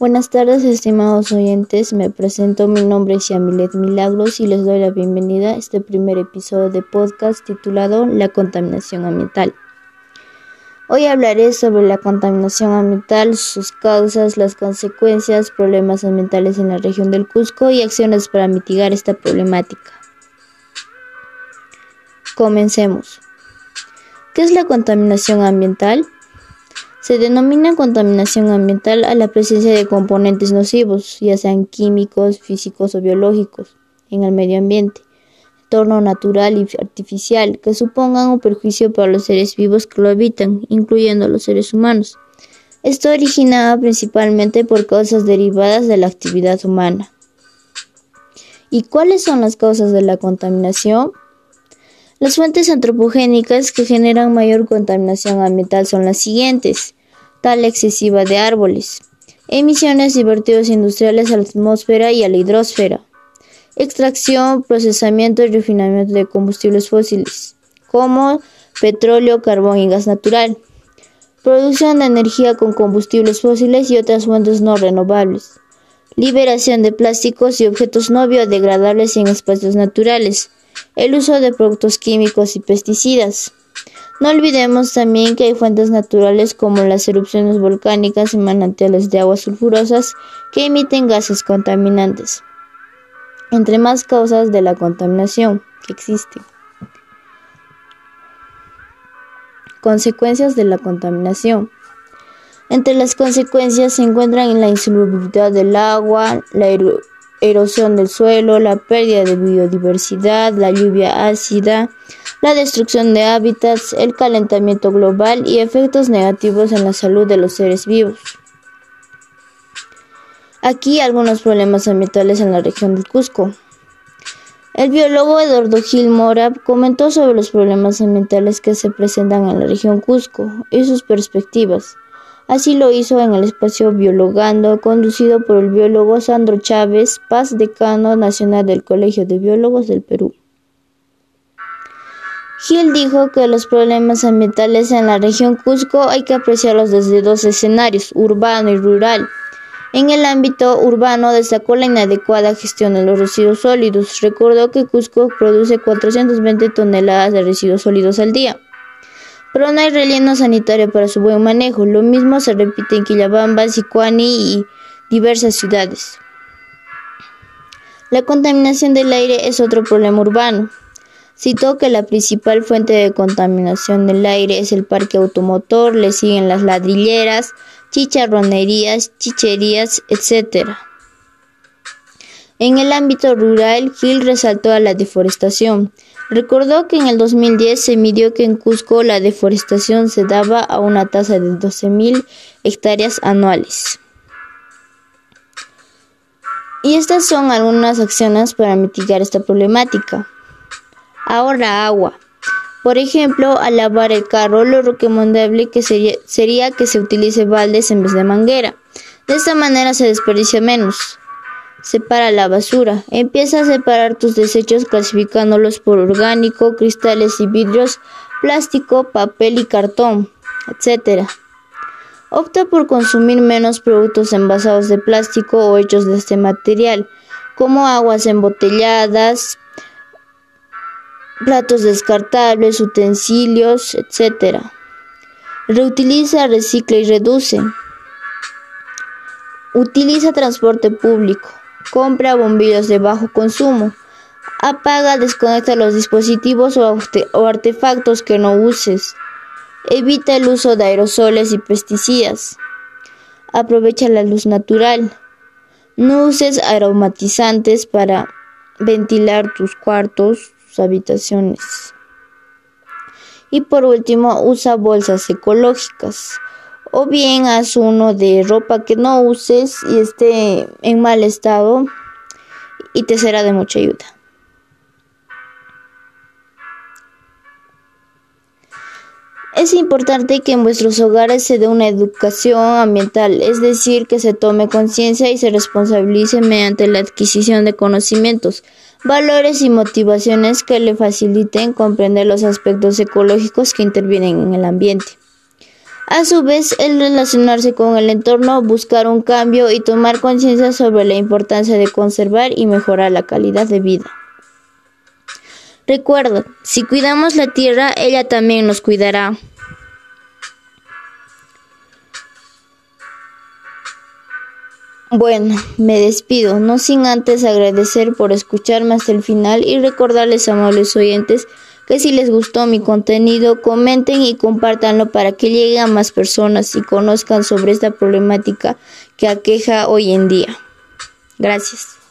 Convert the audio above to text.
Buenas tardes, estimados oyentes. Me presento, mi nombre es Yamilet Milagros y les doy la bienvenida a este primer episodio de podcast titulado La contaminación ambiental. Hoy hablaré sobre la contaminación ambiental, sus causas, las consecuencias, problemas ambientales en la región del Cusco y acciones para mitigar esta problemática. Comencemos. ¿Qué es la contaminación ambiental? Se denomina contaminación ambiental a la presencia de componentes nocivos, ya sean químicos, físicos o biológicos, en el medio ambiente, entorno natural y artificial, que supongan un perjuicio para los seres vivos que lo habitan, incluyendo los seres humanos. Esto originado principalmente por causas derivadas de la actividad humana. ¿Y cuáles son las causas de la contaminación? Las fuentes antropogénicas que generan mayor contaminación ambiental son las siguientes. Excesiva de árboles. Emisiones y vertidos industriales a la atmósfera y a la hidrosfera. Extracción, procesamiento y refinamiento de combustibles fósiles, como petróleo, carbón y gas natural. Producción de energía con combustibles fósiles y otras fuentes no renovables. Liberación de plásticos y objetos no biodegradables en espacios naturales el uso de productos químicos y pesticidas. No olvidemos también que hay fuentes naturales como las erupciones volcánicas y manantiales de aguas sulfurosas que emiten gases contaminantes, entre más causas de la contaminación que existen. Consecuencias de la contaminación. Entre las consecuencias se encuentran la insolubilidad del agua, la erosión del suelo, la pérdida de biodiversidad, la lluvia ácida, la destrucción de hábitats, el calentamiento global y efectos negativos en la salud de los seres vivos. Aquí algunos problemas ambientales en la región del Cusco. El biólogo Eduardo Gil Mora comentó sobre los problemas ambientales que se presentan en la región Cusco y sus perspectivas. Así lo hizo en el espacio Biologando, conducido por el biólogo Sandro Chávez, Paz, decano nacional del Colegio de Biólogos del Perú. Gil dijo que los problemas ambientales en la región Cusco hay que apreciarlos desde dos escenarios, urbano y rural. En el ámbito urbano destacó la inadecuada gestión de los residuos sólidos. Recordó que Cusco produce 420 toneladas de residuos sólidos al día pero no hay relleno sanitario para su buen manejo. Lo mismo se repite en Quillabamba, Sicuani y diversas ciudades. La contaminación del aire es otro problema urbano. Citó que la principal fuente de contaminación del aire es el parque automotor, le siguen las ladrilleras, chicharronerías, chicherías, etc. En el ámbito rural, Gil resaltó a la deforestación. Recordó que en el 2010 se midió que en Cusco la deforestación se daba a una tasa de 12.000 hectáreas anuales. Y estas son algunas acciones para mitigar esta problemática. Ahorra agua. Por ejemplo, al lavar el carro, lo recomendable que sería, sería que se utilice baldes en vez de manguera. De esta manera se desperdicia menos. Separa la basura. Empieza a separar tus desechos clasificándolos por orgánico, cristales y vidrios, plástico, papel y cartón, etc. Opta por consumir menos productos envasados de plástico o hechos de este material, como aguas embotelladas, platos descartables, utensilios, etc. Reutiliza, recicla y reduce. Utiliza transporte público. Compra bombillos de bajo consumo. Apaga, desconecta los dispositivos o, artefactos que no uses. Evita el uso de aerosoles y pesticidas. Aprovecha la luz natural. No uses aromatizantes para ventilar tus cuartos, tus habitaciones. Y por último, usa bolsas ecológicas o bien haz uno de ropa que no uses y esté en mal estado y te será de mucha ayuda. Es importante que en vuestros hogares se dé una educación ambiental, es decir, que se tome conciencia y se responsabilice mediante la adquisición de conocimientos, valores y motivaciones que le faciliten comprender los aspectos ecológicos que intervienen en el ambiente. A su vez, el relacionarse con el entorno, buscar un cambio y tomar conciencia sobre la importancia de conservar y mejorar la calidad de vida. Recuerda, si cuidamos la tierra, ella también nos cuidará. Bueno, me despido, no sin antes agradecer por escucharme hasta el final y recordarles, amables oyentes, que si les gustó mi contenido, comenten y compártanlo para que llegue a más personas y conozcan sobre esta problemática que aqueja hoy en día. Gracias.